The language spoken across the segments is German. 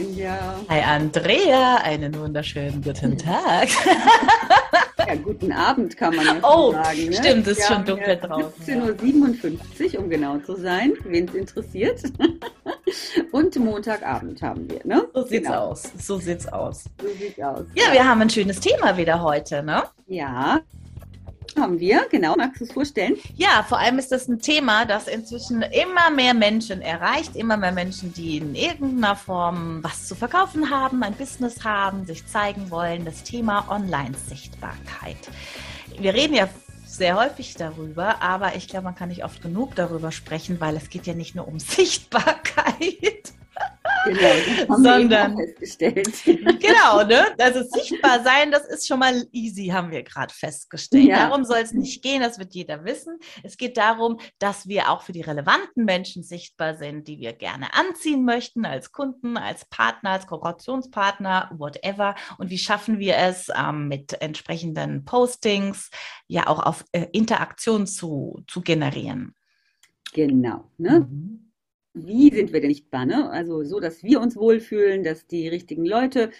Cynthia. Hi Andrea, einen wunderschönen guten Tag. ja, guten Abend kann man ja oh, sagen. Ne? Stimmt, es ist schon dunkel draußen. 17.57 Uhr, um genau zu sein, wen es interessiert. Und Montagabend haben wir, ne? So sieht's genau. aus. So sieht's aus. So sieht's aus. Ja, ja, wir haben ein schönes Thema wieder heute, ne? Ja, haben wir, genau. Magst du es vorstellen? Ja, vor allem ist das ein Thema, das inzwischen immer mehr Menschen erreicht, immer mehr Menschen, die in irgendeiner Form was zu verkaufen haben, ein Business haben, sich zeigen wollen. Das Thema Online-Sichtbarkeit. Wir reden ja sehr häufig darüber, aber ich glaube, man kann nicht oft genug darüber sprechen, weil es geht ja nicht nur um Sichtbarkeit. Genau, sondern festgestellt. Genau, ne? Also sichtbar sein, das ist schon mal easy, haben wir gerade festgestellt. Ja. Darum soll es nicht gehen, das wird jeder wissen. Es geht darum, dass wir auch für die relevanten Menschen sichtbar sind, die wir gerne anziehen möchten, als Kunden, als Partner, als Kooperationspartner, whatever. Und wie schaffen wir es ähm, mit entsprechenden Postings, ja auch auf äh, Interaktion zu, zu generieren? Genau. Ne? Mhm wie sind wir denn sichtbar? Ne? Also so, dass wir uns wohlfühlen, dass die richtigen Leute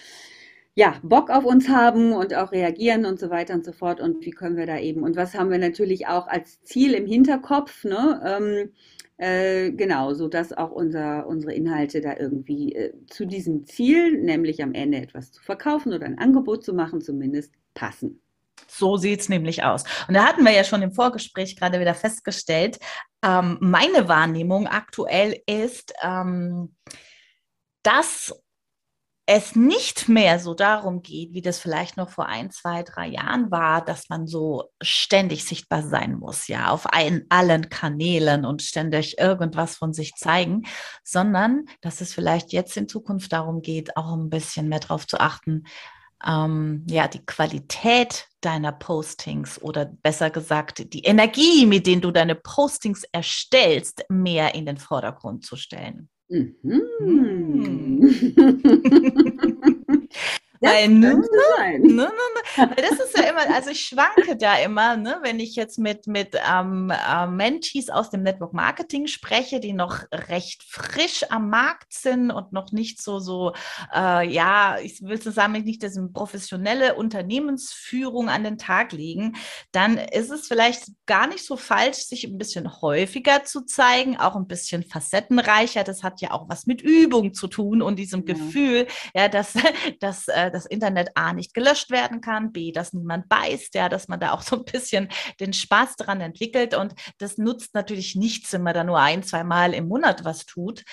ja, Bock auf uns haben und auch reagieren und so weiter und so fort. Und wie können wir da eben? Und was haben wir natürlich auch als Ziel im Hinterkopf? Ne? Ähm, äh, genau, so dass auch unser, unsere Inhalte da irgendwie äh, zu diesem Ziel, nämlich am Ende etwas zu verkaufen oder ein Angebot zu machen, zumindest passen. So sieht es nämlich aus. Und da hatten wir ja schon im Vorgespräch gerade wieder festgestellt, ähm, meine Wahrnehmung aktuell ist, ähm, dass es nicht mehr so darum geht, wie das vielleicht noch vor ein, zwei, drei Jahren war, dass man so ständig sichtbar sein muss, ja, auf ein, allen Kanälen und ständig irgendwas von sich zeigen, sondern dass es vielleicht jetzt in Zukunft darum geht, auch ein bisschen mehr darauf zu achten, ähm, ja, die Qualität deiner Postings oder besser gesagt die Energie, mit denen du deine Postings erstellst, mehr in den Vordergrund zu stellen. Mhm. Weil, ne, ne, ne, ne, das ist ja immer, also ich schwanke da immer, ne, wenn ich jetzt mit, mit ähm, äh, Mentees aus dem Network Marketing spreche, die noch recht frisch am Markt sind und noch nicht so, so, äh, ja, ich will zusammen nicht diese professionelle Unternehmensführung an den Tag legen, dann ist es vielleicht gar nicht so falsch, sich ein bisschen häufiger zu zeigen, auch ein bisschen facettenreicher. Das hat ja auch was mit Übung zu tun und diesem ja. Gefühl, ja, dass, dass äh, das Internet A nicht gelöscht werden kann, B, dass niemand beißt, ja, dass man da auch so ein bisschen den Spaß daran entwickelt. Und das nutzt natürlich nichts, wenn man da nur ein, zwei Mal im Monat was tut.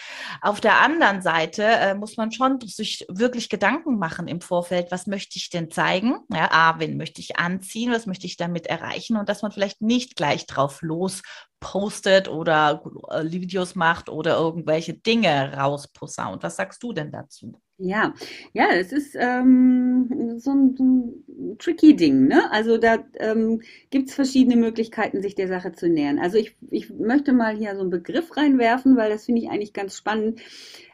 Auf der anderen Seite äh, muss man schon sich wirklich Gedanken machen im Vorfeld, was möchte ich denn zeigen? Ja, A, wen möchte ich anziehen, was möchte ich damit erreichen? Und dass man vielleicht nicht gleich drauf los postet oder äh, Videos macht oder irgendwelche Dinge rausposaunt. Was sagst du denn dazu? Ja, ja, es ist ähm, so, ein, so ein tricky Ding, ne? Also da ähm, gibt es verschiedene Möglichkeiten, sich der Sache zu nähern. Also ich, ich möchte mal hier so einen Begriff reinwerfen, weil das finde ich eigentlich ganz spannend.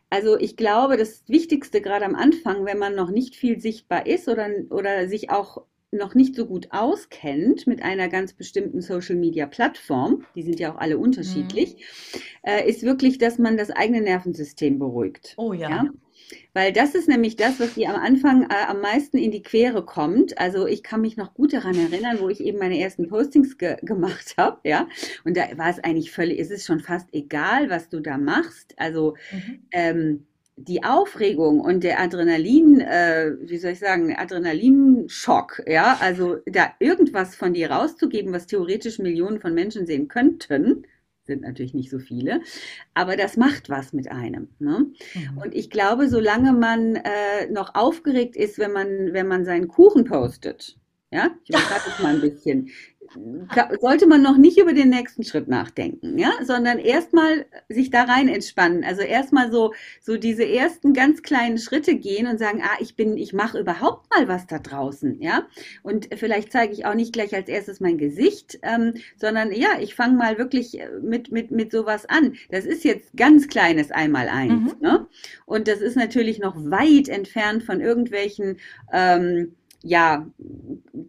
Also ich glaube, das Wichtigste gerade am Anfang, wenn man noch nicht viel sichtbar ist oder, oder sich auch noch nicht so gut auskennt mit einer ganz bestimmten Social-Media-Plattform, die sind ja auch alle unterschiedlich, mhm. äh, ist wirklich, dass man das eigene Nervensystem beruhigt. Oh ja. ja? Weil das ist nämlich das, was dir am Anfang äh, am meisten in die Quere kommt. Also ich kann mich noch gut daran erinnern, wo ich eben meine ersten Postings ge gemacht habe, ja. Und da war es eigentlich völlig, es ist schon fast egal, was du da machst. Also mhm. ähm, die Aufregung und der Adrenalin, äh, wie soll ich sagen, Adrenalinschock, ja, also da irgendwas von dir rauszugeben, was theoretisch Millionen von Menschen sehen könnten, sind natürlich nicht so viele, aber das macht was mit einem. Ne? Mhm. Und ich glaube, solange man äh, noch aufgeregt ist, wenn man, wenn man seinen Kuchen postet, ja, ich übertreibe es mal ein bisschen, sollte man noch nicht über den nächsten Schritt nachdenken, ja, sondern erstmal sich da rein entspannen. Also erstmal so, so diese ersten ganz kleinen Schritte gehen und sagen, ah, ich bin, ich mache überhaupt mal was da draußen, ja. Und vielleicht zeige ich auch nicht gleich als erstes mein Gesicht, ähm, sondern ja, ich fange mal wirklich mit, mit, mit sowas an. Das ist jetzt ganz kleines Einmal-Eins, mhm. ne? Und das ist natürlich noch weit entfernt von irgendwelchen, ähm, ja,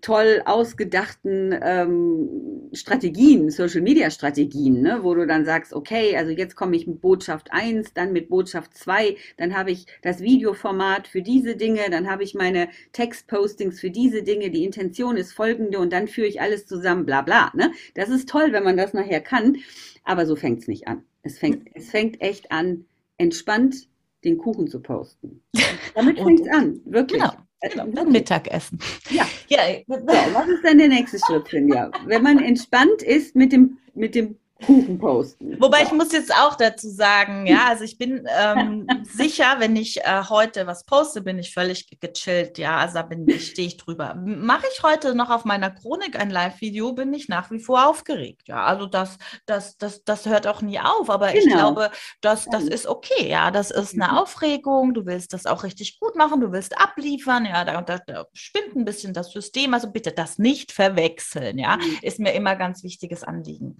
toll ausgedachten ähm, Strategien, Social-Media-Strategien, ne, wo du dann sagst, okay, also jetzt komme ich mit Botschaft 1, dann mit Botschaft 2, dann habe ich das Videoformat für diese Dinge, dann habe ich meine Textpostings für diese Dinge, die Intention ist folgende und dann führe ich alles zusammen, bla bla. Ne? Das ist toll, wenn man das nachher kann, aber so fängt es nicht an. Es fängt, es fängt echt an, entspannt den Kuchen zu posten. Damit fängt es an, wirklich. Genau. Genau, dann Mittagessen. Ja. ja. So, was ist dann der nächste Schritt, Finja? Wenn man entspannt ist mit dem, mit dem Kuchen posten. Wobei ich muss jetzt auch dazu sagen, ja, also ich bin ähm, sicher, wenn ich äh, heute was poste, bin ich völlig gechillt, ja, also da bin ich, stehe ich drüber. Mache ich heute noch auf meiner Chronik ein Live-Video, bin ich nach wie vor aufgeregt, ja, also das, das, das, das hört auch nie auf, aber genau. ich glaube, das, das ist okay, ja, das ist eine mhm. Aufregung, du willst das auch richtig gut machen, du willst abliefern, ja, da, da, da spinnt ein bisschen das System, also bitte das nicht verwechseln, ja, mhm. ist mir immer ganz wichtiges Anliegen.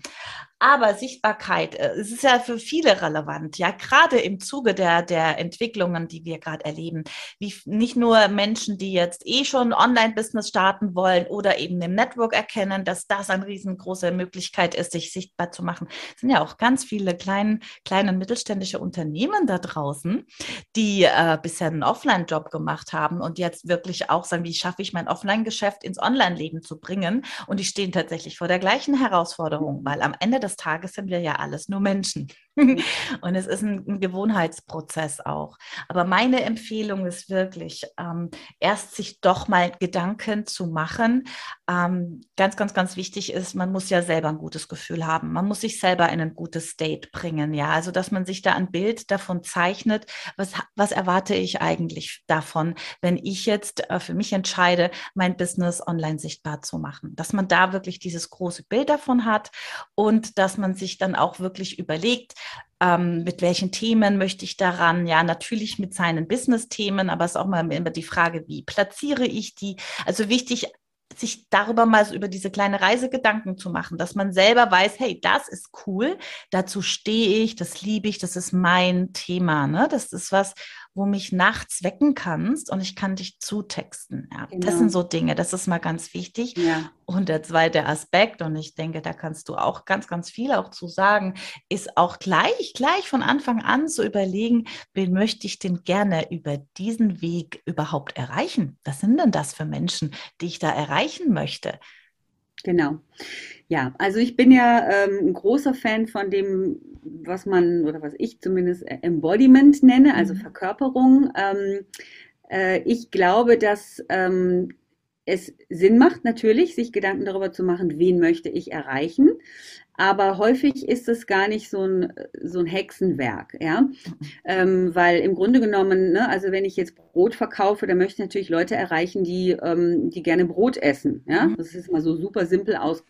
Aber Sichtbarkeit, äh, es ist ja für viele relevant, ja, gerade im Zuge der, der Entwicklungen, die wir gerade erleben, wie nicht nur Menschen, die jetzt eh schon Online-Business starten wollen oder eben im Network erkennen, dass das eine riesengroße Möglichkeit ist, sich sichtbar zu machen. Es sind ja auch ganz viele kleine, kleine mittelständische Unternehmen da draußen, die äh, bisher einen Offline-Job gemacht haben und jetzt wirklich auch sagen, wie schaffe ich mein Offline-Geschäft ins Online-Leben zu bringen? Und die stehen tatsächlich vor der gleichen Herausforderung, weil am Ende des Tages sind wir ja alles nur Menschen. Mhm. Und es ist ein, ein, Gewohnheitsprozess auch. Aber meine Empfehlung ist wirklich, ähm, erst sich doch mal Gedanken zu machen. Ähm, ganz, ganz, ganz wichtig ist, man muss ja selber ein gutes Gefühl haben. Man muss sich selber in ein gutes State bringen. Ja, also dass man sich da ein Bild davon zeichnet, was, was erwarte ich eigentlich davon, wenn ich jetzt äh, für mich entscheide, mein Business online sichtbar zu machen. Dass man da wirklich dieses große Bild davon hat und dass man sich dann auch wirklich überlegt, ähm, mit welchen Themen möchte ich daran? Ja, natürlich mit seinen Business-Themen, aber es ist auch mal immer die Frage, wie platziere ich die? Also wichtig, sich darüber mal so über diese kleine Reise Gedanken zu machen, dass man selber weiß, hey, das ist cool, dazu stehe ich, das liebe ich, das ist mein Thema. Ne? Das ist was, wo mich nachts wecken kannst und ich kann dich zutexten. Ja, genau. Das sind so Dinge, das ist mal ganz wichtig. Ja. Und der zweite Aspekt, und ich denke, da kannst du auch ganz, ganz viel auch zu sagen, ist auch gleich, gleich von Anfang an zu überlegen, wen möchte ich denn gerne über diesen Weg überhaupt erreichen? Was sind denn das für Menschen, die ich da erreichen möchte? Genau. Ja, also ich bin ja ähm, ein großer Fan von dem, was man oder was ich zumindest äh, Embodiment nenne, also mhm. Verkörperung. Ähm, äh, ich glaube, dass ähm, es Sinn macht, natürlich, sich Gedanken darüber zu machen, wen möchte ich erreichen. Aber häufig ist es gar nicht so ein, so ein Hexenwerk, ja. Ähm, weil im Grunde genommen, ne, also wenn ich jetzt Brot verkaufe, dann möchte ich natürlich Leute erreichen, die, ähm, die gerne Brot essen, ja. Mhm. Das ist mal so super simpel aus,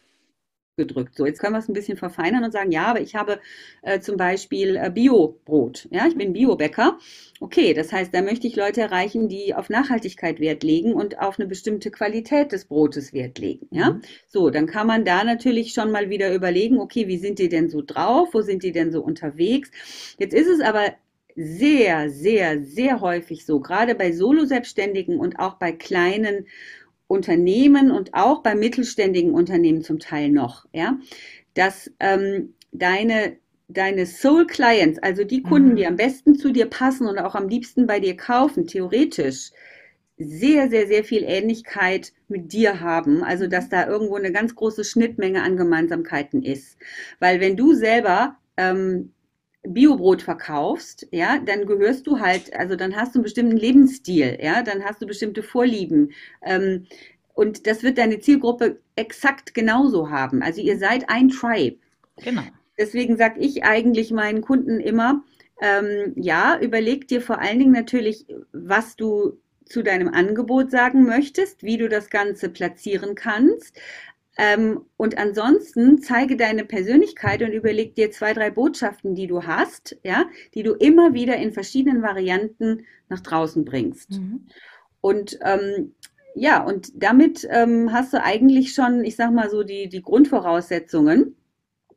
gedrückt. So, jetzt können wir es ein bisschen verfeinern und sagen, ja, aber ich habe äh, zum Beispiel äh, Bio-Brot. Ja, ich bin Biobäcker. Okay, das heißt, da möchte ich Leute erreichen, die auf Nachhaltigkeit Wert legen und auf eine bestimmte Qualität des Brotes Wert legen. Ja, mhm. so, dann kann man da natürlich schon mal wieder überlegen, okay, wie sind die denn so drauf? Wo sind die denn so unterwegs? Jetzt ist es aber sehr, sehr, sehr häufig so, gerade bei Solo-Selbstständigen und auch bei kleinen Unternehmen und auch bei mittelständigen Unternehmen zum Teil noch, ja, dass ähm, deine deine Soul Clients, also die Kunden, mhm. die am besten zu dir passen und auch am liebsten bei dir kaufen, theoretisch sehr, sehr, sehr viel Ähnlichkeit mit dir haben. Also, dass da irgendwo eine ganz große Schnittmenge an Gemeinsamkeiten ist. Weil wenn du selber ähm, Biobrot verkaufst, ja, dann gehörst du halt, also dann hast du einen bestimmten Lebensstil, ja, dann hast du bestimmte Vorlieben. Ähm, und das wird deine Zielgruppe exakt genauso haben. Also ihr seid ein Tribe. Genau. Deswegen sage ich eigentlich meinen Kunden immer, ähm, ja, überleg dir vor allen Dingen natürlich, was du zu deinem Angebot sagen möchtest, wie du das Ganze platzieren kannst. Ähm, und ansonsten zeige deine Persönlichkeit und überleg dir zwei, drei Botschaften, die du hast, ja, die du immer wieder in verschiedenen Varianten nach draußen bringst. Mhm. Und ähm, ja, und damit ähm, hast du eigentlich schon, ich sag mal so, die, die Grundvoraussetzungen.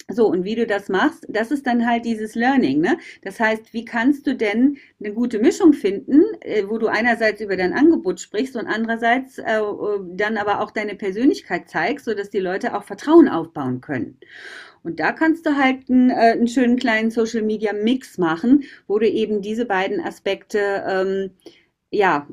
So, und wie du das machst, das ist dann halt dieses Learning. Ne? Das heißt, wie kannst du denn eine gute Mischung finden, äh, wo du einerseits über dein Angebot sprichst und andererseits äh, dann aber auch deine Persönlichkeit zeigst, sodass die Leute auch Vertrauen aufbauen können. Und da kannst du halt einen, äh, einen schönen kleinen Social Media Mix machen, wo du eben diese beiden Aspekte ähm, ja,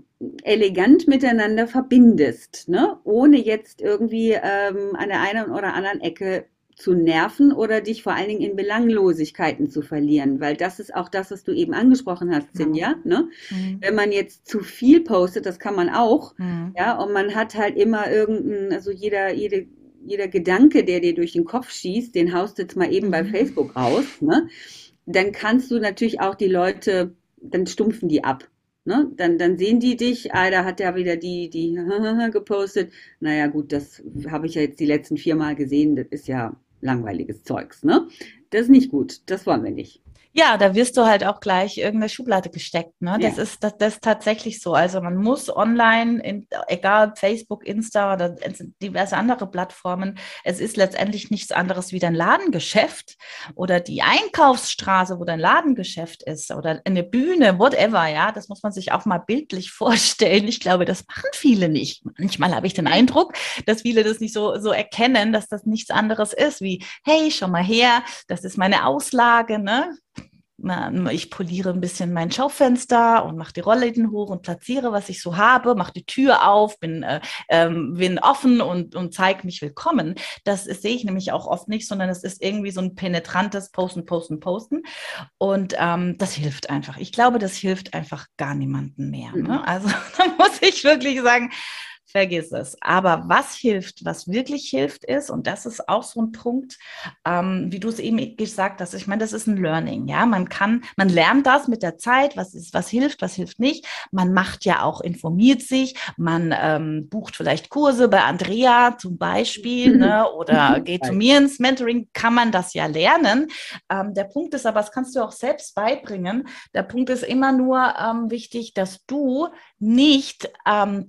elegant miteinander verbindest, ne? ohne jetzt irgendwie ähm, an der einen oder anderen Ecke zu nerven oder dich vor allen Dingen in Belanglosigkeiten zu verlieren, weil das ist auch das, was du eben angesprochen hast, Sinja. Ne? Mhm. Wenn man jetzt zu viel postet, das kann man auch, mhm. ja, und man hat halt immer irgendein, also jeder, jede, jeder Gedanke, der dir durch den Kopf schießt, den haust du jetzt mal eben mhm. bei Facebook raus, ne? Dann kannst du natürlich auch die Leute, dann stumpfen die ab. Ne? Dann, dann sehen die dich, ah, da hat er wieder die, die gepostet. Naja, gut, das habe ich ja jetzt die letzten vier Mal gesehen. Das ist ja langweiliges Zeugs. Ne? Das ist nicht gut. Das wollen wir nicht. Ja, da wirst du halt auch gleich irgendeine Schublade gesteckt. Ne? Das, ja. ist, das, das ist tatsächlich so. Also man muss online, in, egal Facebook, Insta oder diverse andere Plattformen, es ist letztendlich nichts anderes wie dein Ladengeschäft oder die Einkaufsstraße, wo dein Ladengeschäft ist oder eine Bühne, whatever. Ja, das muss man sich auch mal bildlich vorstellen. Ich glaube, das machen viele nicht. Manchmal habe ich den Eindruck, dass viele das nicht so, so erkennen, dass das nichts anderes ist wie, hey, schau mal her, das ist meine Auslage, ne? Ich poliere ein bisschen mein Schaufenster und mache die Rollläden hoch und platziere, was ich so habe, mache die Tür auf, bin, äh, ähm, bin offen und, und zeige mich willkommen. Das sehe ich nämlich auch oft nicht, sondern es ist irgendwie so ein penetrantes Posten, Posten, Posten. Und ähm, das hilft einfach. Ich glaube, das hilft einfach gar niemanden mehr. Ne? Mhm. Also da muss ich wirklich sagen, vergiss es. Aber was hilft, was wirklich hilft, ist, und das ist auch so ein Punkt, ähm, wie du es eben gesagt hast, ich meine, das ist ein Learning, ja. Man kann, man lernt das mit der Zeit, was ist, was hilft, was hilft nicht. Man macht ja auch, informiert sich, man ähm, bucht vielleicht Kurse bei Andrea zum Beispiel, ne, oder geht zu mir ins Mentoring, kann man das ja lernen. Ähm, der Punkt ist aber, das kannst du auch selbst beibringen. Der Punkt ist immer nur ähm, wichtig, dass du nicht ähm,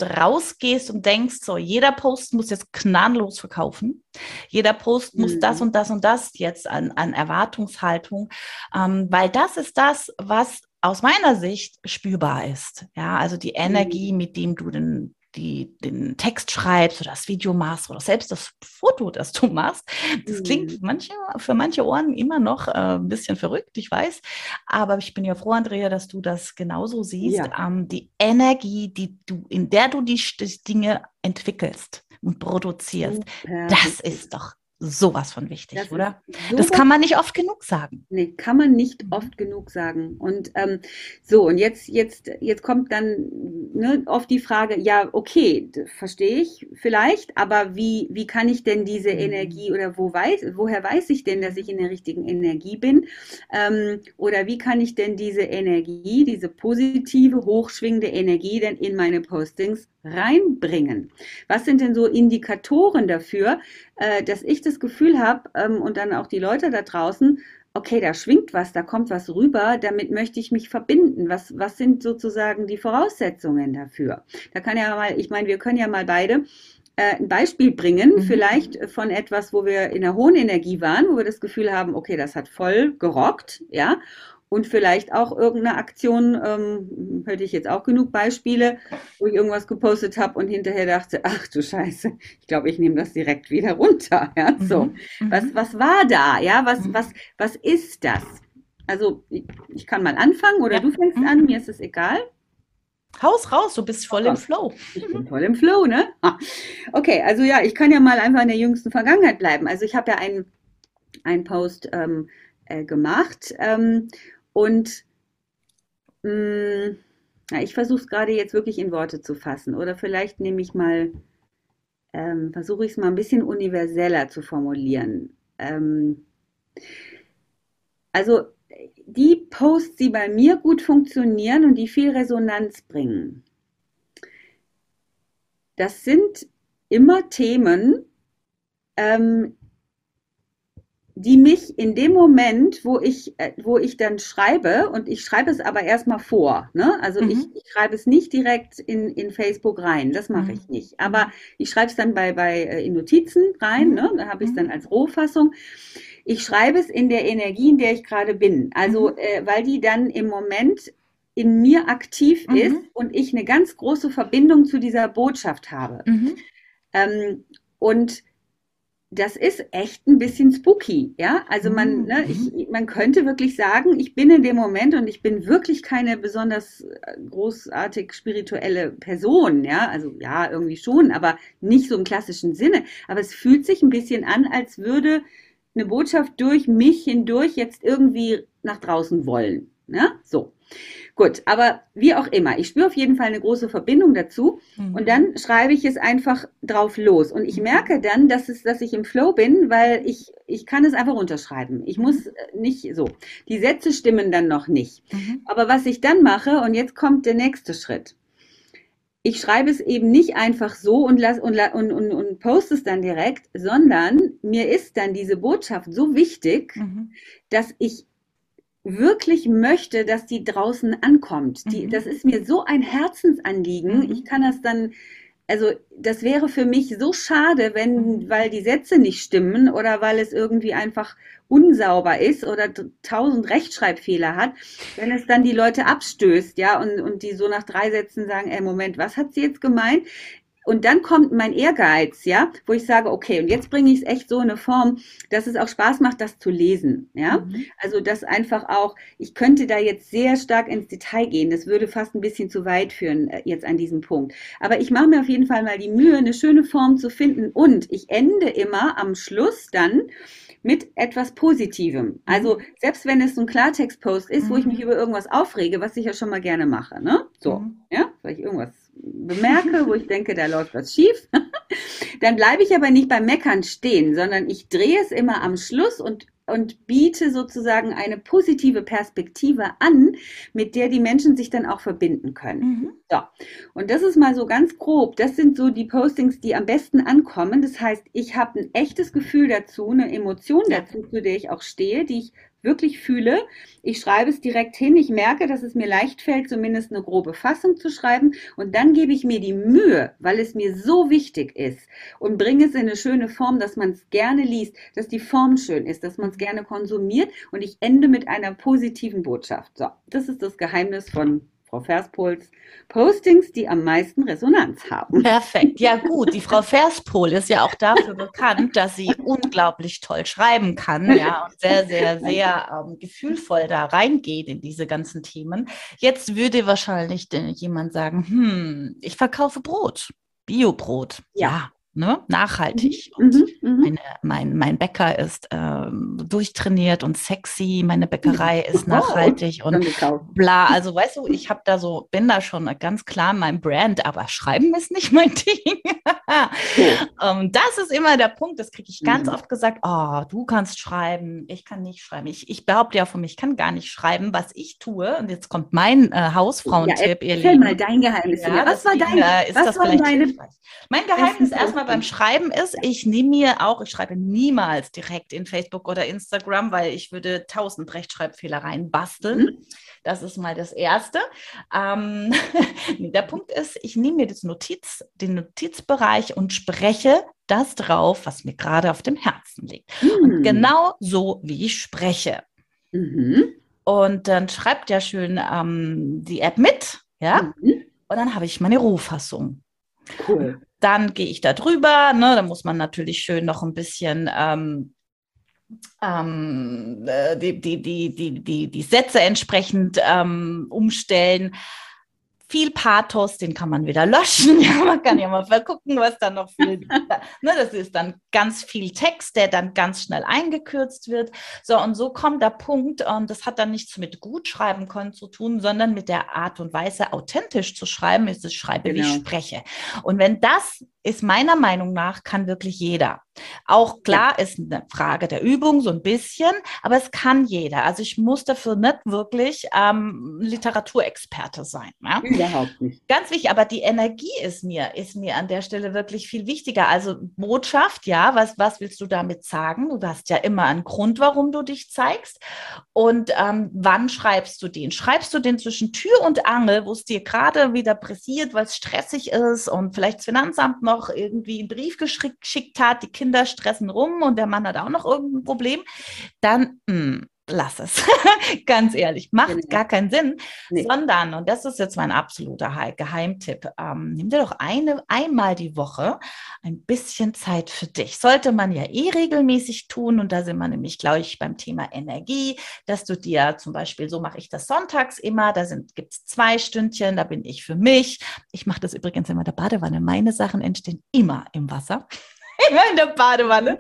rausgehst und denkst, so, jeder Post muss jetzt gnadenlos verkaufen. Jeder Post muss mhm. das und das und das jetzt an, an Erwartungshaltung, ähm, weil das ist das, was aus meiner Sicht spürbar ist. Ja, also die Energie, mhm. mit dem du den, die, den Text schreibst oder das Video machst oder selbst das Foto, das du machst. Das mhm. klingt für manche, für manche Ohren immer noch äh, ein bisschen verrückt, ich weiß. Aber ich bin ja froh, Andrea, dass du das genauso siehst. Ja. Ähm, die Energie, die du, in der du die, die Dinge entwickelst und produzierst, Super. das ist doch sowas von wichtig, das oder? Das kann man nicht oft genug sagen. Nee, kann man nicht mhm. oft genug sagen. Und ähm, so, und jetzt, jetzt, jetzt kommt dann ne, oft die Frage, ja, okay, verstehe ich vielleicht, aber wie, wie kann ich denn diese mhm. Energie oder wo weiß, woher weiß ich denn, dass ich in der richtigen Energie bin? Ähm, oder wie kann ich denn diese Energie, diese positive, hochschwingende Energie denn in meine Postings reinbringen? Was sind denn so Indikatoren dafür, äh, dass ich das Gefühl habe ähm, und dann auch die Leute da draußen, okay, da schwingt was, da kommt was rüber, damit möchte ich mich verbinden. Was, was sind sozusagen die Voraussetzungen dafür? Da kann ja mal, ich meine, wir können ja mal beide äh, ein Beispiel bringen, mhm. vielleicht von etwas, wo wir in der hohen Energie waren, wo wir das Gefühl haben, okay, das hat voll gerockt, ja. Und vielleicht auch irgendeine Aktion, ähm, hätte ich jetzt auch genug Beispiele, wo ich irgendwas gepostet habe und hinterher dachte, ach du Scheiße, ich glaube, ich nehme das direkt wieder runter. Ja, so. Mhm. Was, mhm. was war da? Ja, was, mhm. was, was ist das? Also, ich, ich kann mal anfangen oder ja. du fängst mhm. an, mir ist es egal. Haus raus, du bist voll im Flow. Ich bin voll im Flow, ne? Ah. Okay, also ja, ich kann ja mal einfach in der jüngsten Vergangenheit bleiben. Also ich habe ja einen, einen Post ähm, äh, gemacht ähm, und mh, mm, ja, ich versuche es gerade jetzt wirklich in Worte zu fassen. Oder vielleicht nehme ich mal, ähm, versuche ich es mal ein bisschen universeller zu formulieren. Ähm, also die Posts, die bei mir gut funktionieren und die viel Resonanz bringen, das sind immer Themen, ähm, die mich in dem Moment, wo ich, äh, wo ich dann schreibe, und ich schreibe es aber erstmal vor, ne? also mhm. ich, ich, schreibe es nicht direkt in, in Facebook rein, das mache mhm. ich nicht, aber ich schreibe es dann bei, bei äh, in Notizen rein, mhm. ne? da habe ich es dann als Rohfassung ich schreibe es in der Energie, in der ich gerade bin. Also, mhm. äh, weil die dann im Moment in mir aktiv mhm. ist und ich eine ganz große Verbindung zu dieser Botschaft habe. Mhm. Ähm, und das ist echt ein bisschen spooky, ja. Also man, mhm. ne, ich, man könnte wirklich sagen, ich bin in dem Moment und ich bin wirklich keine besonders äh, großartig spirituelle Person, ja. Also ja, irgendwie schon, aber nicht so im klassischen Sinne. Aber es fühlt sich ein bisschen an, als würde eine Botschaft durch mich hindurch jetzt irgendwie nach draußen wollen. Ja, so. Gut, aber wie auch immer, ich spüre auf jeden Fall eine große Verbindung dazu mhm. und dann schreibe ich es einfach drauf los und ich merke dann, dass es, dass ich im Flow bin, weil ich, ich kann es einfach runterschreiben. Ich muss äh, nicht so. Die Sätze stimmen dann noch nicht. Mhm. Aber was ich dann mache und jetzt kommt der nächste Schritt ich schreibe es eben nicht einfach so und, lass, und, und, und, und poste es dann direkt, sondern mir ist dann diese Botschaft so wichtig, mhm. dass ich wirklich möchte, dass die draußen ankommt. Die, mhm. Das ist mir so ein Herzensanliegen. Mhm. Ich kann das dann also das wäre für mich so schade, wenn, mhm. weil die Sätze nicht stimmen oder weil es irgendwie einfach unsauber ist oder tausend Rechtschreibfehler hat, wenn es dann die Leute abstößt, ja, und, und die so nach drei Sätzen sagen, ey, Moment, was hat sie jetzt gemeint? Und dann kommt mein Ehrgeiz, ja, wo ich sage, okay, und jetzt bringe ich es echt so in eine Form, dass es auch Spaß macht, das zu lesen, ja. Mhm. Also das einfach auch, ich könnte da jetzt sehr stark ins Detail gehen, das würde fast ein bisschen zu weit führen äh, jetzt an diesem Punkt. Aber ich mache mir auf jeden Fall mal die Mühe, eine schöne Form zu finden und ich ende immer am Schluss dann mit etwas Positivem. Also mhm. selbst wenn es so ein Klartextpost ist, mhm. wo ich mich mhm. über irgendwas aufrege, was ich ja schon mal gerne mache, ne? So, mhm. ja, weil ich irgendwas bemerke, wo ich denke, da läuft was schief, dann bleibe ich aber nicht beim Meckern stehen, sondern ich drehe es immer am Schluss und und biete sozusagen eine positive Perspektive an, mit der die Menschen sich dann auch verbinden können. Mhm. So. Und das ist mal so ganz grob. Das sind so die Postings, die am besten ankommen. Das heißt, ich habe ein echtes Gefühl dazu, eine Emotion dazu, zu der ich auch stehe, die ich wirklich fühle. Ich schreibe es direkt hin. Ich merke, dass es mir leicht fällt, zumindest eine grobe Fassung zu schreiben. Und dann gebe ich mir die Mühe, weil es mir so wichtig ist und bringe es in eine schöne Form, dass man es gerne liest, dass die Form schön ist, dass man es gerne konsumiert. Und ich ende mit einer positiven Botschaft. So, das ist das Geheimnis von Frau Verspols Postings, die am meisten Resonanz haben. Perfekt. Ja gut, die Frau Verspol ist ja auch dafür bekannt, dass sie unglaublich toll schreiben kann, ja, und sehr, sehr, sehr ähm, gefühlvoll da reingeht in diese ganzen Themen. Jetzt würde wahrscheinlich jemand sagen, hm, ich verkaufe Brot. Biobrot. Ja. Ne? nachhaltig. Mhm. Und mhm. mhm. meine, mein, mein Bäcker ist ähm, durchtrainiert und sexy, meine Bäckerei ist nachhaltig oh, und bla. Also weißt du, ich habe da so, bin da schon ganz klar mein Brand, aber schreiben ist nicht mein Ding. Um, ähm, das ist immer der Punkt, das kriege ich ganz mhm. oft gesagt, oh, du kannst schreiben, ich kann nicht schreiben. Ich, ich behaupte ja von mir, ich kann gar nicht schreiben, was ich tue. Und jetzt kommt mein äh, Hausfrauentipp, ja, ihr Lieben. mal dein Geheimnis. Ja, was war dein, äh, ist was das vielleicht deine, Mein Geheimnis erstmal beim Schreiben ist, ich nehme mir auch, ich schreibe niemals direkt in Facebook oder Instagram, weil ich würde tausend Rechtschreibfehler reinbasteln. Mhm. Das ist mal das Erste. Ähm, der Punkt ist, ich nehme mir das Notiz, den Notizbereich und spreche das drauf, was mir gerade auf dem Herzen liegt. Mhm. Und genau so, wie ich spreche. Mhm. Und dann schreibt ja schön ähm, die App mit, ja. Mhm. Und dann habe ich meine Rohfassung. Cool. Dann gehe ich da drüber, ne, da muss man natürlich schön noch ein bisschen ähm, ähm, äh, die, die, die, die, die, die Sätze entsprechend ähm, umstellen viel Pathos, den kann man wieder löschen. Ja, man kann ja mal gucken, was da noch viel. ne, das ist dann ganz viel Text, der dann ganz schnell eingekürzt wird. So, und so kommt der Punkt, und das hat dann nichts mit Gutschreiben können zu tun, sondern mit der Art und Weise, authentisch zu schreiben, ist es Schreibe, genau. wie ich spreche. Und wenn das ist meiner Meinung nach, kann wirklich jeder. Auch klar ist eine Frage der Übung, so ein bisschen, aber es kann jeder. Also ich muss dafür nicht wirklich ähm, Literaturexperte sein. Ja? Überhaupt nicht. Ganz wichtig, aber die Energie ist mir, ist mir an der Stelle wirklich viel wichtiger. Also Botschaft, ja, was, was willst du damit sagen? Du hast ja immer einen Grund, warum du dich zeigst. Und ähm, wann schreibst du den? Schreibst du den zwischen Tür und Angel, wo es dir gerade wieder pressiert, weil es stressig ist und vielleicht das Finanzamt noch noch irgendwie einen Brief geschickt hat, die Kinder stressen rum und der Mann hat auch noch irgendein Problem, dann mh, hm, lass es. Ganz ehrlich, macht genau. gar keinen Sinn, nee. sondern, und das ist jetzt mein absoluter Geheimtipp, ähm, nimm dir doch eine, einmal die Woche ein bisschen Zeit für dich. Sollte man ja eh regelmäßig tun und da sind wir nämlich, glaube ich, beim Thema Energie, dass du dir zum Beispiel, so mache ich das sonntags immer, da gibt es zwei Stündchen, da bin ich für mich. Ich mache das übrigens immer in der Badewanne. Meine Sachen entstehen immer im Wasser. immer in der Badewanne.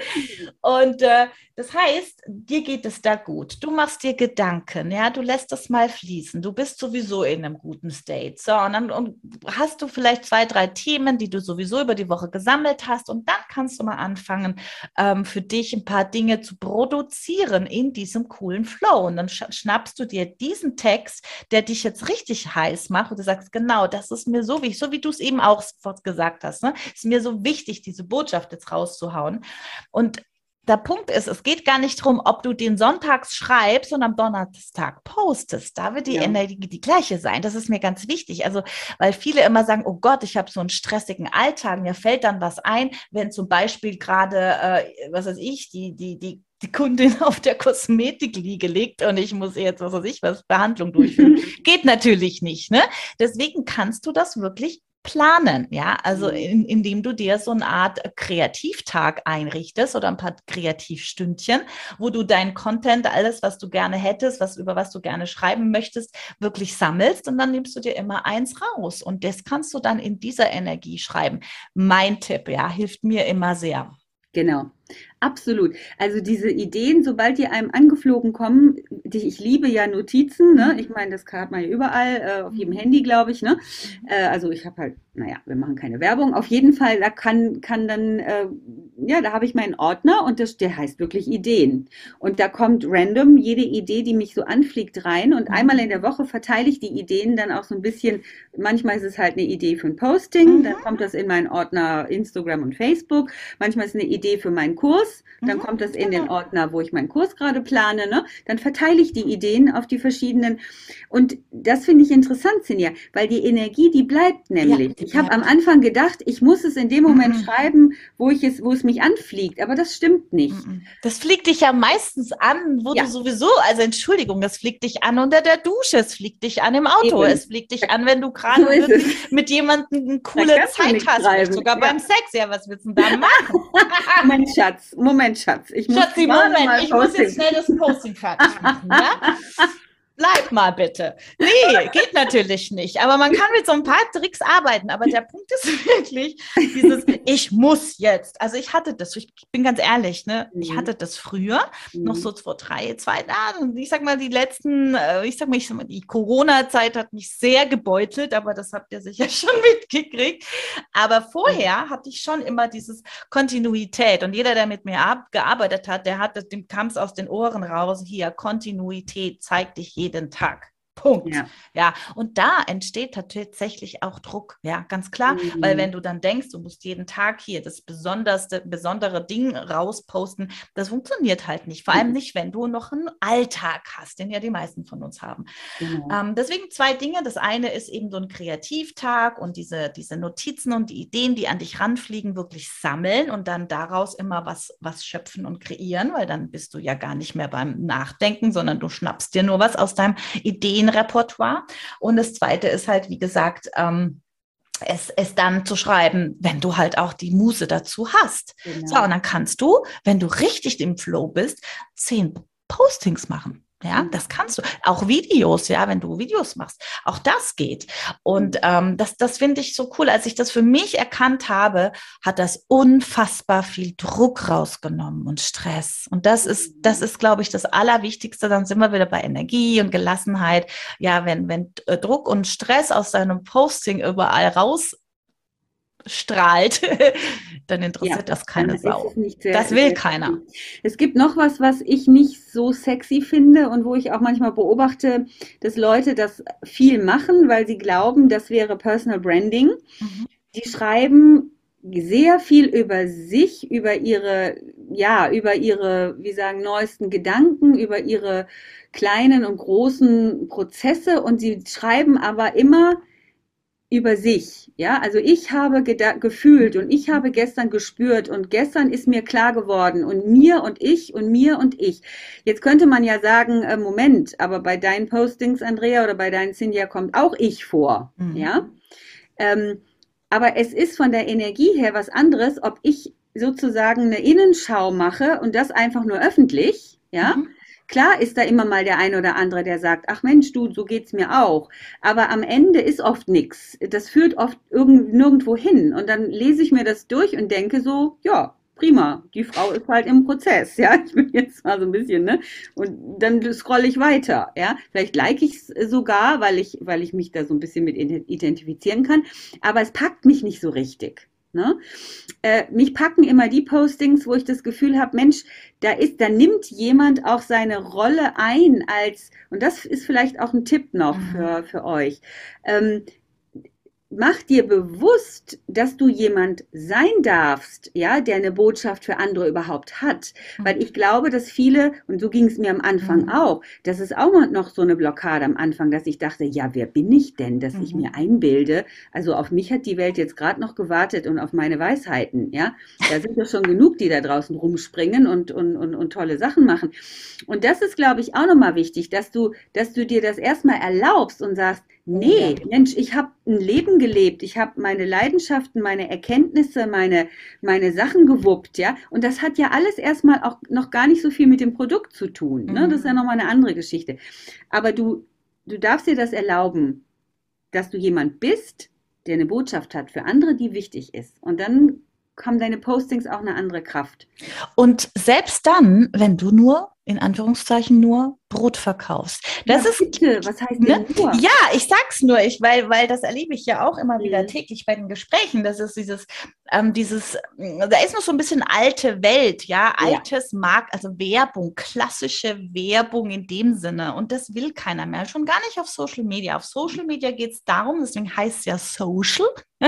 Und äh, das heißt, dir geht es da gut. Du machst dir Gedanken, ja, du lässt das mal fließen. Du bist sowieso in einem guten State. So, und dann und hast du vielleicht zwei, drei Themen, die du sowieso über die Woche gesammelt hast. Und dann kannst du mal anfangen, ähm, für dich ein paar Dinge zu produzieren in diesem coolen Flow. Und dann schnappst du dir diesen Text, der dich jetzt richtig heiß macht und du sagst, genau, das ist mir so wichtig, so wie du es eben auch gesagt hast, ne? ist mir so wichtig, diese Botschaft jetzt rauszuhauen. Und der Punkt ist, es geht gar nicht darum, ob du den sonntags schreibst und am Donnerstag postest. Da wird die ja. Energie die gleiche sein. Das ist mir ganz wichtig. Also, weil viele immer sagen, oh Gott, ich habe so einen stressigen Alltag. Mir fällt dann was ein, wenn zum Beispiel gerade, äh, was weiß ich, die, die, die die Kundin auf der Kosmetikliege liegt und ich muss jetzt, was weiß ich, was Behandlung durchführen. Geht natürlich nicht. Ne? Deswegen kannst du das wirklich planen, ja, also mhm. in, indem du dir so eine Art Kreativtag einrichtest oder ein paar Kreativstündchen, wo du dein Content, alles, was du gerne hättest, was über was du gerne schreiben möchtest, wirklich sammelst und dann nimmst du dir immer eins raus und das kannst du dann in dieser Energie schreiben. Mein Tipp, ja, hilft mir immer sehr. Genau. Absolut. Also diese Ideen, sobald die einem angeflogen kommen, die, ich liebe ja Notizen, ne? Ich meine, das hat man ja überall, äh, auf jedem Handy, glaube ich, ne? Äh, also ich habe halt, naja, wir machen keine Werbung. Auf jeden Fall, da kann, kann dann, äh, ja, da habe ich meinen Ordner und das, der heißt wirklich Ideen. Und da kommt random jede Idee, die mich so anfliegt, rein. Und mhm. einmal in der Woche verteile ich die Ideen dann auch so ein bisschen. Manchmal ist es halt eine Idee für ein Posting, mhm. dann kommt das in meinen Ordner Instagram und Facebook. Manchmal ist es eine Idee für meinen Kurs dann mhm. kommt das in den genau. Ordner, wo ich meinen Kurs gerade plane, ne? Dann verteile ich die Ideen auf die verschiedenen. Und das finde ich interessant, Sinja, weil die Energie, die bleibt nämlich. Ja, ich habe am Anfang gedacht, ich muss es in dem Moment mhm. schreiben, wo ich es, wo es mich anfliegt, aber das stimmt nicht. Mhm. Das fliegt dich ja meistens an, wo ja. du sowieso, also Entschuldigung, das fliegt dich an unter der Dusche, es fliegt dich an im Auto, Eben. es fliegt dich an, wenn du gerade so mit jemandem eine coole Zeit hast, sogar ja. beim Sex. Ja, was willst du denn da machen? mein Schatz, Moment, Schatz. Ich muss Schatzi, Moment, ich muss jetzt schnell das Posting fertig machen, ja? bleib mal bitte. Nee, geht natürlich nicht. Aber man kann mit so ein paar Tricks arbeiten. Aber der Punkt ist wirklich dieses, ich muss jetzt. Also ich hatte das, ich bin ganz ehrlich, ne? Ich mhm. hatte das früher, mhm. noch so vor drei, zwei Jahren. Ich sag mal, die letzten, äh, ich sag mal, ich sag mal die Corona-Zeit hat mich sehr gebeutelt, aber das habt ihr sicher schon mitgekriegt. Aber vorher hatte ich schon immer dieses Kontinuität. Und jeder, der mit mir gearbeitet hat, der hat, dem kam es aus den Ohren raus, hier, Kontinuität zeigt dich jeden jeden Tag. Punkt. Ja. ja. und da entsteht tatsächlich auch Druck, ja, ganz klar, mhm. weil wenn du dann denkst, du musst jeden Tag hier das besonderste, besondere Ding rausposten, das funktioniert halt nicht. Vor allem mhm. nicht, wenn du noch einen Alltag hast, den ja die meisten von uns haben. Mhm. Ähm, deswegen zwei Dinge. Das eine ist eben so ein Kreativtag und diese, diese Notizen und die Ideen, die an dich ranfliegen, wirklich sammeln und dann daraus immer was, was schöpfen und kreieren, weil dann bist du ja gar nicht mehr beim Nachdenken, sondern du schnappst dir nur was aus deinem Ideen Ideenrepertoire. Und das Zweite ist halt, wie gesagt, ähm, es, es dann zu schreiben, wenn du halt auch die Muse dazu hast. Genau. So, und dann kannst du, wenn du richtig im Flow bist, zehn Postings machen. Ja, mhm. das kannst du. Auch Videos, ja, wenn du Videos machst, auch das geht. Und mhm. ähm, das, das finde ich so cool. Als ich das für mich erkannt habe, hat das unfassbar viel Druck rausgenommen und Stress. Und das ist, das ist, glaube ich, das Allerwichtigste. Dann sind wir wieder bei Energie und Gelassenheit. Ja, wenn, wenn äh, Druck und Stress aus deinem Posting überall raus strahlt, dann interessiert ja, das keine Sau. Das will keiner. Es gibt noch was, was ich nicht so sexy finde und wo ich auch manchmal beobachte, dass Leute das viel machen, weil sie glauben, das wäre Personal Branding. Mhm. Die schreiben sehr viel über sich, über ihre, ja, über ihre, wie sagen, neuesten Gedanken, über ihre kleinen und großen Prozesse und sie schreiben aber immer über sich. Ja, also ich habe gefühlt und ich habe gestern gespürt und gestern ist mir klar geworden und mir und ich und mir und ich. Jetzt könnte man ja sagen, äh, Moment, aber bei deinen Postings, Andrea, oder bei deinen Cynthia kommt auch ich vor. Mhm. Ja, ähm, aber es ist von der Energie her was anderes, ob ich sozusagen eine Innenschau mache und das einfach nur öffentlich, ja, mhm. Klar ist da immer mal der eine oder andere, der sagt, ach Mensch, du, so geht's mir auch. Aber am Ende ist oft nichts. Das führt oft irgend, nirgendwo hin. Und dann lese ich mir das durch und denke so, ja, prima, die Frau ist halt im Prozess, ja, ich bin jetzt mal so ein bisschen, ne, und dann scrolle ich weiter, ja, vielleicht like ich es sogar, weil ich, weil ich mich da so ein bisschen mit identifizieren kann, aber es packt mich nicht so richtig, Ne? Äh, mich packen immer die Postings, wo ich das Gefühl habe, Mensch, da ist, da nimmt jemand auch seine Rolle ein als, und das ist vielleicht auch ein Tipp noch mhm. für, für euch. Ähm, mach dir bewusst, dass du jemand sein darfst, ja, der eine Botschaft für andere überhaupt hat. Mhm. Weil ich glaube, dass viele, und so ging es mir am Anfang mhm. auch, das ist auch noch so eine Blockade am Anfang, dass ich dachte, ja, wer bin ich denn, dass mhm. ich mir einbilde? Also auf mich hat die Welt jetzt gerade noch gewartet und auf meine Weisheiten, ja. Da sind ja schon genug, die da draußen rumspringen und, und, und, und tolle Sachen machen. Und das ist, glaube ich, auch nochmal wichtig, dass du, dass du dir das erstmal erlaubst und sagst, Nee, Mensch, ich habe ein Leben gelebt, ich habe meine Leidenschaften, meine Erkenntnisse, meine, meine Sachen gewuppt, ja. Und das hat ja alles erstmal auch noch gar nicht so viel mit dem Produkt zu tun. Ne? Das ist ja mhm. nochmal eine andere Geschichte. Aber du, du darfst dir das erlauben, dass du jemand bist, der eine Botschaft hat für andere, die wichtig ist. Und dann haben deine Postings auch eine andere Kraft. Und selbst dann, wenn du nur in Anführungszeichen nur Brot verkaufst. Das ja, ist bitte. was heißt ne? nur? Ja, ich sag's nur, ich, weil, weil das erlebe ich ja auch immer mhm. wieder täglich bei den Gesprächen. Das ist dieses, ähm, dieses, da ist noch so ein bisschen alte Welt, ja, altes ja. Markt, also Werbung, klassische Werbung in dem Sinne. Und das will keiner mehr. Schon gar nicht auf Social Media. Auf Social Media geht es darum, deswegen heißt es ja Social,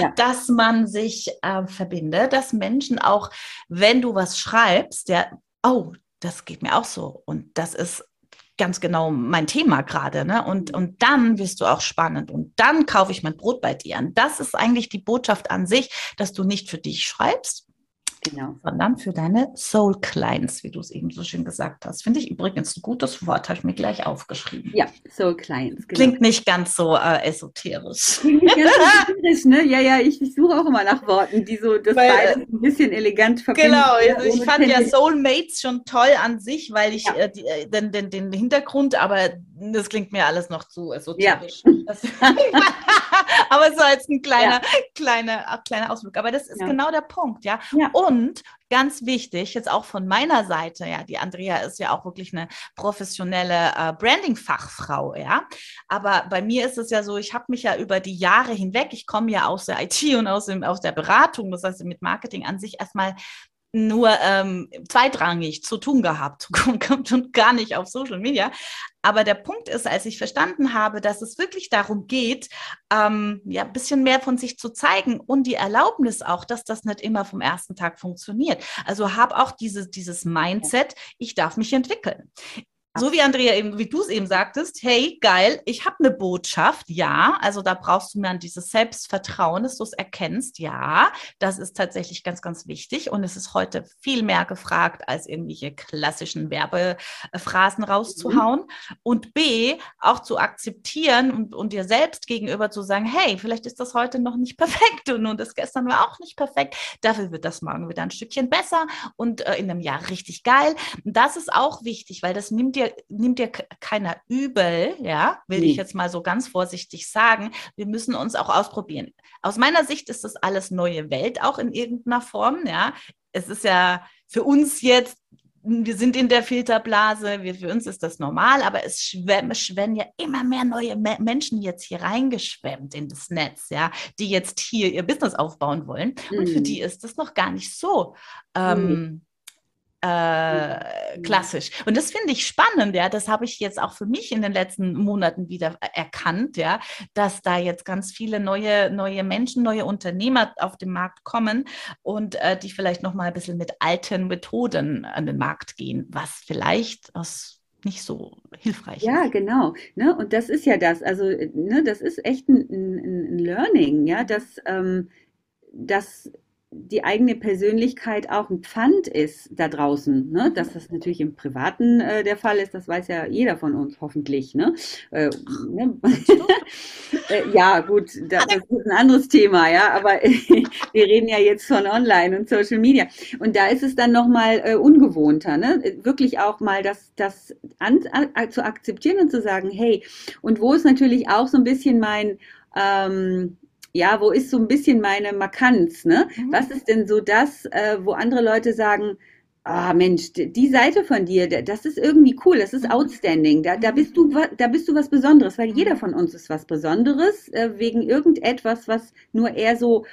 ja. dass man sich äh, verbindet, dass Menschen auch, wenn du was schreibst, ja, oh, das geht mir auch so. Und das ist ganz genau mein Thema gerade. Ne? Und, und dann wirst du auch spannend und dann kaufe ich mein Brot bei dir. Und das ist eigentlich die Botschaft an sich, dass du nicht für dich schreibst, Genau. Sondern für deine Soul Clients, wie du es eben so schön gesagt hast. Finde ich übrigens ein gutes Wort, habe ich mir gleich aufgeschrieben. Ja, Soul Clients. Genau. Klingt nicht ganz so äh, esoterisch. Klingt nicht ganz esoterisch, ne? Ja, ja, ich, ich, suche auch immer nach Worten, die so das weil, beides ein bisschen elegant verbinden. Genau, also ich fand ja Soulmates schon toll an sich, weil ich ja. äh, die, äh, den, den, den Hintergrund, aber das klingt mir alles noch zu esoterisch. Ja. aber so als ein kleiner, ja. kleiner, kleiner Ausflug. Aber das ist ja. genau der Punkt, ja. ja. Und ganz wichtig, jetzt auch von meiner Seite, ja, die Andrea ist ja auch wirklich eine professionelle äh, Branding-Fachfrau, ja. Aber bei mir ist es ja so, ich habe mich ja über die Jahre hinweg, ich komme ja aus der IT und aus, dem, aus der Beratung, das heißt mit Marketing an sich erstmal nur ähm, zweitrangig zu tun gehabt und gar nicht auf Social Media. Aber der Punkt ist, als ich verstanden habe, dass es wirklich darum geht, ähm, ja, ein bisschen mehr von sich zu zeigen und die Erlaubnis auch, dass das nicht immer vom ersten Tag funktioniert. Also habe auch diese, dieses Mindset, ich darf mich entwickeln. So wie Andrea eben, wie du es eben sagtest, hey, geil, ich habe eine Botschaft, ja. Also da brauchst du mir dieses Selbstvertrauen, dass du es erkennst, ja. Das ist tatsächlich ganz, ganz wichtig. Und es ist heute viel mehr gefragt, als irgendwelche klassischen Werbephrasen rauszuhauen. Mhm. Und B, auch zu akzeptieren und, und dir selbst gegenüber zu sagen, hey, vielleicht ist das heute noch nicht perfekt und, und das gestern war auch nicht perfekt. Dafür wird das morgen wieder ein Stückchen besser und äh, in einem Jahr richtig geil. Und das ist auch wichtig, weil das nimmt dir nimmt dir keiner übel, ja, will nee. ich jetzt mal so ganz vorsichtig sagen. Wir müssen uns auch ausprobieren. Aus meiner Sicht ist das alles neue Welt auch in irgendeiner Form, ja. Es ist ja für uns jetzt wir sind in der Filterblase, wir, für uns ist das normal, aber es schwemmen, schwemmen ja immer mehr neue Me Menschen jetzt hier reingeschwemmt in das Netz, ja, die jetzt hier ihr Business aufbauen wollen. Mhm. Und für mhm. die ist das noch gar nicht so. Ähm, äh, klassisch. Und das finde ich spannend, ja. Das habe ich jetzt auch für mich in den letzten Monaten wieder erkannt, ja, dass da jetzt ganz viele neue, neue Menschen, neue Unternehmer auf den Markt kommen und äh, die vielleicht nochmal ein bisschen mit alten Methoden an den Markt gehen, was vielleicht aus nicht so hilfreich. Ja, ist. genau. Ne? Und das ist ja das. Also, ne, das ist echt ein, ein, ein Learning, ja, dass, ähm, dass die eigene Persönlichkeit auch ein Pfand ist da draußen. Ne? Dass das natürlich im Privaten äh, der Fall ist, das weiß ja jeder von uns hoffentlich. Ne? Äh, ne? äh, ja, gut, das, das, ist ein anderes Thema, ja, aber wir reden ja jetzt von Online und Social Media. Und da ist es dann nochmal äh, ungewohnter, ne? wirklich auch mal das, das an, an, zu akzeptieren und zu sagen, hey, und wo ist natürlich auch so ein bisschen mein, ähm, ja, wo ist so ein bisschen meine Markanz, ne? Mhm. Was ist denn so das, äh, wo andere Leute sagen, ah Mensch, die Seite von dir, das ist irgendwie cool, das ist mhm. outstanding, da, da bist du, da bist du was Besonderes, weil jeder mhm. von uns ist was Besonderes, äh, wegen irgendetwas, was nur er so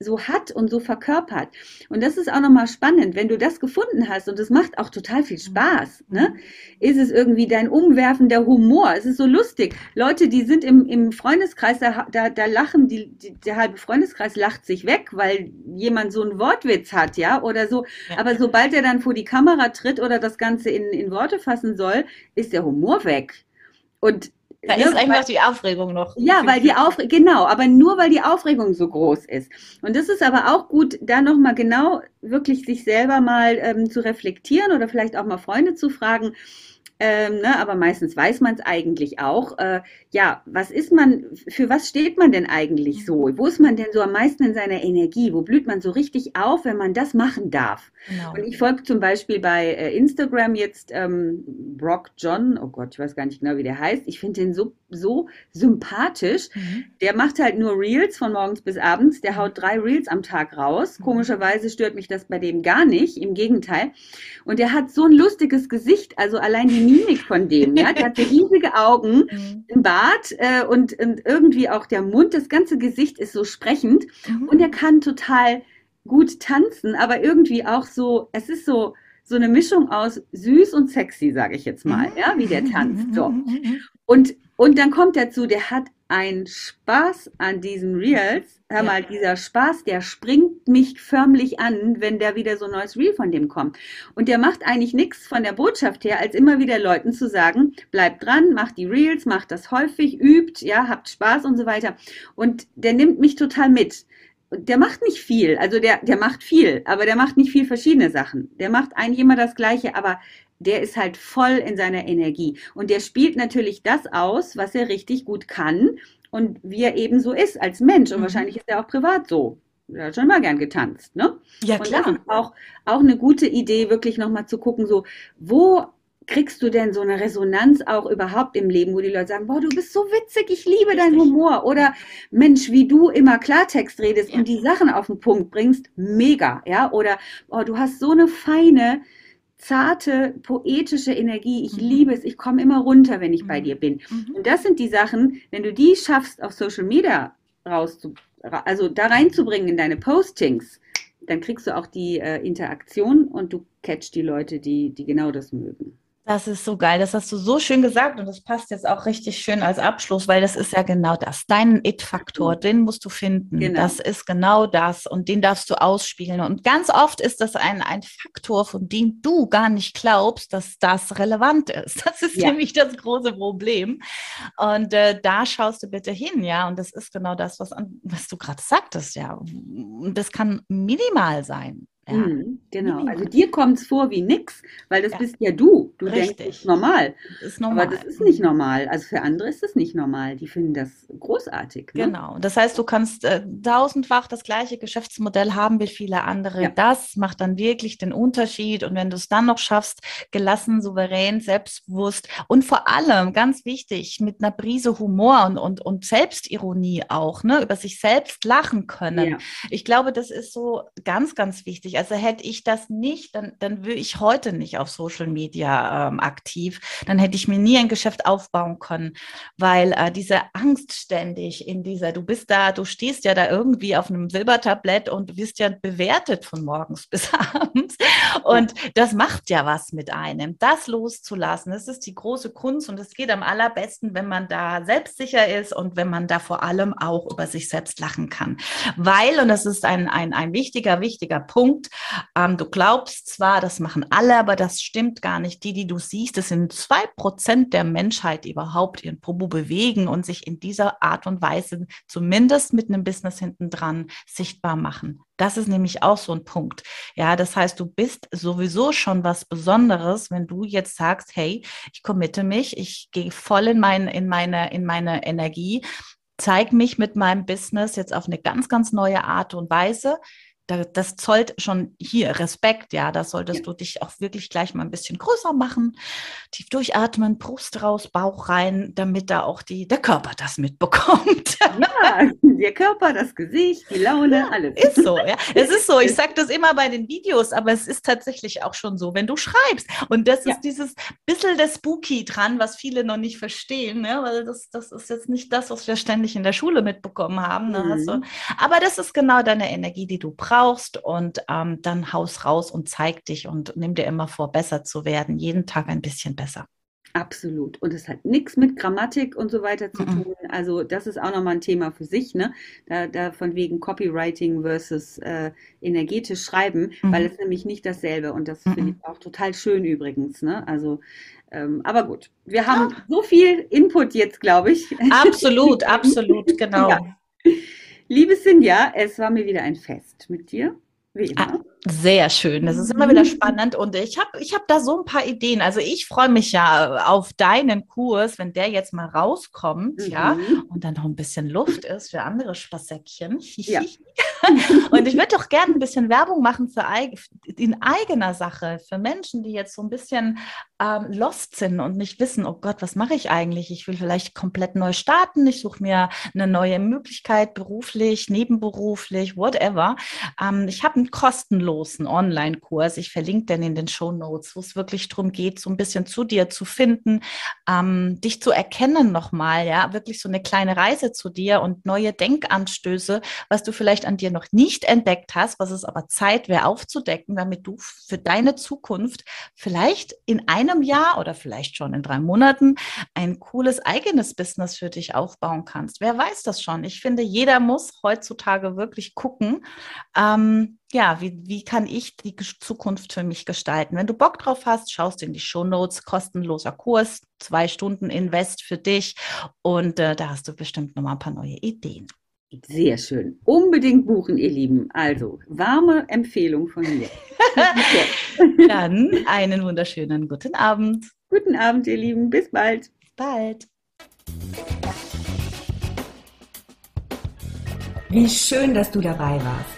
so hat und so verkörpert. Und das ist auch nochmal spannend, wenn du das gefunden hast und es macht auch total viel Spaß, ne? Ist es irgendwie dein umwerfender Humor? Es ist so lustig. Leute, die sind im, im Freundeskreis, da, da, da lachen, die, die, der halbe Freundeskreis lacht sich weg, weil jemand so einen Wortwitz hat, ja, oder so. Ja. Aber sobald er dann vor die Kamera tritt oder das Ganze in, in Worte fassen soll, ist der Humor weg. Und da ne, ist einfach weil, die Aufregung noch. Ja, weil die Aufregung, genau, aber nur weil die Aufregung so groß ist. Und das ist aber auch gut, da nochmal genau wirklich sich selber mal ähm, zu reflektieren oder vielleicht auch mal Freunde zu fragen, ähm, ne, aber meistens weiß man es eigentlich auch. Äh, ja, was ist man, für was steht man denn eigentlich so? Wo ist man denn so am meisten in seiner Energie? Wo blüht man so richtig auf, wenn man das machen darf? Genau. Und ich folge zum Beispiel bei äh, Instagram jetzt ähm, Brock John, oh Gott, ich weiß gar nicht genau, wie der heißt. Ich finde den so, so sympathisch. Mhm. Der macht halt nur Reels von morgens bis abends. Der haut drei Reels am Tag raus. Mhm. Komischerweise stört mich das bei dem gar nicht, im Gegenteil. Und der hat so ein lustiges Gesicht, also allein die Mimik von dem, ja, der hat riesige Augen, mhm. ein Bart äh, und, und irgendwie auch der Mund, das ganze Gesicht ist so sprechend mhm. und er kann total gut tanzen, aber irgendwie auch so, es ist so, so eine Mischung aus süß und sexy, sage ich jetzt mal, ja, wie der tanzt. So. Und, und dann kommt dazu, der hat einen Spaß an diesen Reels. Hör mal, ja. dieser Spaß, der springt mich förmlich an, wenn der wieder so ein neues Reel von dem kommt. Und der macht eigentlich nichts von der Botschaft her, als immer wieder Leuten zu sagen, bleibt dran, macht die Reels, macht das häufig, übt, ja, habt Spaß und so weiter. Und der nimmt mich total mit der macht nicht viel. Also der, der macht viel, aber der macht nicht viel verschiedene Sachen. Der macht eigentlich immer das Gleiche, aber der ist halt voll in seiner Energie. Und der spielt natürlich das aus, was er richtig gut kann und wie er eben so ist als Mensch. Und mhm. wahrscheinlich ist er auch privat so. Er hat schon mal gern getanzt, ne? Ja, klar. Und das ist auch, auch eine gute Idee, wirklich nochmal zu gucken, so, wo kriegst du denn so eine Resonanz auch überhaupt im Leben, wo die Leute sagen, boah, du bist so witzig, ich liebe deinen Humor oder Mensch, wie du immer Klartext redest ja. und die Sachen auf den Punkt bringst, mega, ja, oder oh, du hast so eine feine, zarte, poetische Energie, ich mhm. liebe es, ich komme immer runter, wenn ich mhm. bei dir bin. Mhm. Und das sind die Sachen, wenn du die schaffst, auf Social Media rauszu, also da reinzubringen in deine Postings, dann kriegst du auch die äh, Interaktion und du catch die Leute, die, die genau das mögen. Das ist so geil. Das hast du so schön gesagt und das passt jetzt auch richtig schön als Abschluss, weil das ist ja genau das. Dein It-Faktor, mhm. den musst du finden. Genau. Das ist genau das und den darfst du ausspielen. Und ganz oft ist das ein, ein Faktor, von dem du gar nicht glaubst, dass das relevant ist. Das ist ja. nämlich das große Problem. Und äh, da schaust du bitte hin, ja. Und das ist genau das, was, was du gerade sagtest, ja. Und das kann minimal sein. Ja. Mhm, genau. Also dir kommt es vor wie nix, weil das ja. bist ja du. Du Richtig. denkst, das ist normal. Das ist normal. Aber das ist nicht normal. Also für andere ist das nicht normal. Die finden das großartig. Ne? Genau. Das heißt, du kannst äh, tausendfach das gleiche Geschäftsmodell haben wie viele andere. Ja. Das macht dann wirklich den Unterschied. Und wenn du es dann noch schaffst, gelassen, souverän, selbstbewusst und vor allem, ganz wichtig, mit einer Prise Humor und, und, und Selbstironie auch, ne, über sich selbst lachen können. Ich glaube, das ist so ganz, ganz wichtig. Also hätte ich das nicht, dann, dann würde ich heute nicht auf Social Media ähm, aktiv. Dann hätte ich mir nie ein Geschäft aufbauen können, weil äh, diese Angst ständig in dieser, du bist da, du stehst ja da irgendwie auf einem Silbertablett und du wirst ja bewertet von morgens bis abends. Und das macht ja was mit einem. Das loszulassen, das ist die große Kunst und es geht am allerbesten, wenn man da selbstsicher ist und wenn man da vor allem auch über sich selbst lachen kann. Weil, und das ist ein, ein, ein wichtiger, wichtiger Punkt, ähm, du glaubst zwar, das machen alle, aber das stimmt gar nicht. Die, die du siehst, das sind zwei Prozent der Menschheit, die überhaupt ihren Popo bewegen und sich in dieser Art und Weise zumindest mit einem Business hinten dran sichtbar machen. Das ist nämlich auch so ein Punkt. Ja, das heißt, du bist sowieso schon was Besonderes, wenn du jetzt sagst, hey, ich committe mich, ich gehe voll in, mein, in, meine, in meine Energie, zeig mich mit meinem Business jetzt auf eine ganz, ganz neue Art und Weise das zollt schon hier Respekt, ja, da solltest ja. du dich auch wirklich gleich mal ein bisschen größer machen, tief durchatmen, Brust raus, Bauch rein, damit da auch die, der Körper das mitbekommt. Ja, der Körper, das Gesicht, die Laune, ja, alles. Ist so, ja. Es ist so, ich sage das immer bei den Videos, aber es ist tatsächlich auch schon so, wenn du schreibst. Und das ja. ist dieses bisschen der Spooky dran, was viele noch nicht verstehen, ne? weil das, das ist jetzt nicht das, was wir ständig in der Schule mitbekommen haben. Ne? Mhm. Also, aber das ist genau deine Energie, die du brauchst brauchst und ähm, dann haus raus und zeig dich und nimm dir immer vor, besser zu werden, jeden Tag ein bisschen besser. Absolut. Und es hat nichts mit Grammatik und so weiter zu tun. Also das ist auch nochmal ein Thema für sich, ne? Da, da von wegen Copywriting versus äh, energetisch schreiben, mhm. weil es nämlich nicht dasselbe. Und das mhm. finde ich auch total schön übrigens, ne? Also ähm, aber gut, wir haben ja. so viel Input jetzt, glaube ich. Absolut, absolut, genau. Ja. Liebe Sinja, es war mir wieder ein Fest mit dir. Wie immer. Sehr schön. Das ist immer wieder spannend und ich habe ich hab da so ein paar Ideen. Also ich freue mich ja auf deinen Kurs, wenn der jetzt mal rauskommt, mhm. ja, und dann noch ein bisschen Luft ist für andere Spassäckchen. Ja. und ich würde doch gerne ein bisschen Werbung machen für in eigener Sache, für Menschen, die jetzt so ein bisschen ähm, lost sind und nicht wissen, oh Gott, was mache ich eigentlich? Ich will vielleicht komplett neu starten, ich suche mir eine neue Möglichkeit, beruflich, nebenberuflich, whatever. Ähm, ich habe einen kostenlosen Online-Kurs, ich verlinke den in den Show Notes, wo es wirklich darum geht, so ein bisschen zu dir zu finden, ähm, dich zu erkennen nochmal, ja, wirklich so eine kleine Reise zu dir und neue Denkanstöße, was du vielleicht an dir noch nicht entdeckt hast, was es aber Zeit wäre aufzudecken, damit du für deine Zukunft vielleicht in einem einem Jahr oder vielleicht schon in drei Monaten ein cooles eigenes Business für dich aufbauen kannst. Wer weiß das schon? Ich finde, jeder muss heutzutage wirklich gucken, ähm, ja, wie, wie kann ich die Zukunft für mich gestalten? Wenn du Bock drauf hast, schaust in die Show Notes, kostenloser Kurs, zwei Stunden Invest für dich und äh, da hast du bestimmt noch mal ein paar neue Ideen. Sehr schön. Unbedingt buchen, ihr Lieben. Also, warme Empfehlung von mir. Dann einen wunderschönen guten Abend. Guten Abend, ihr Lieben. Bis bald. Bis bald. Wie schön, dass du dabei warst.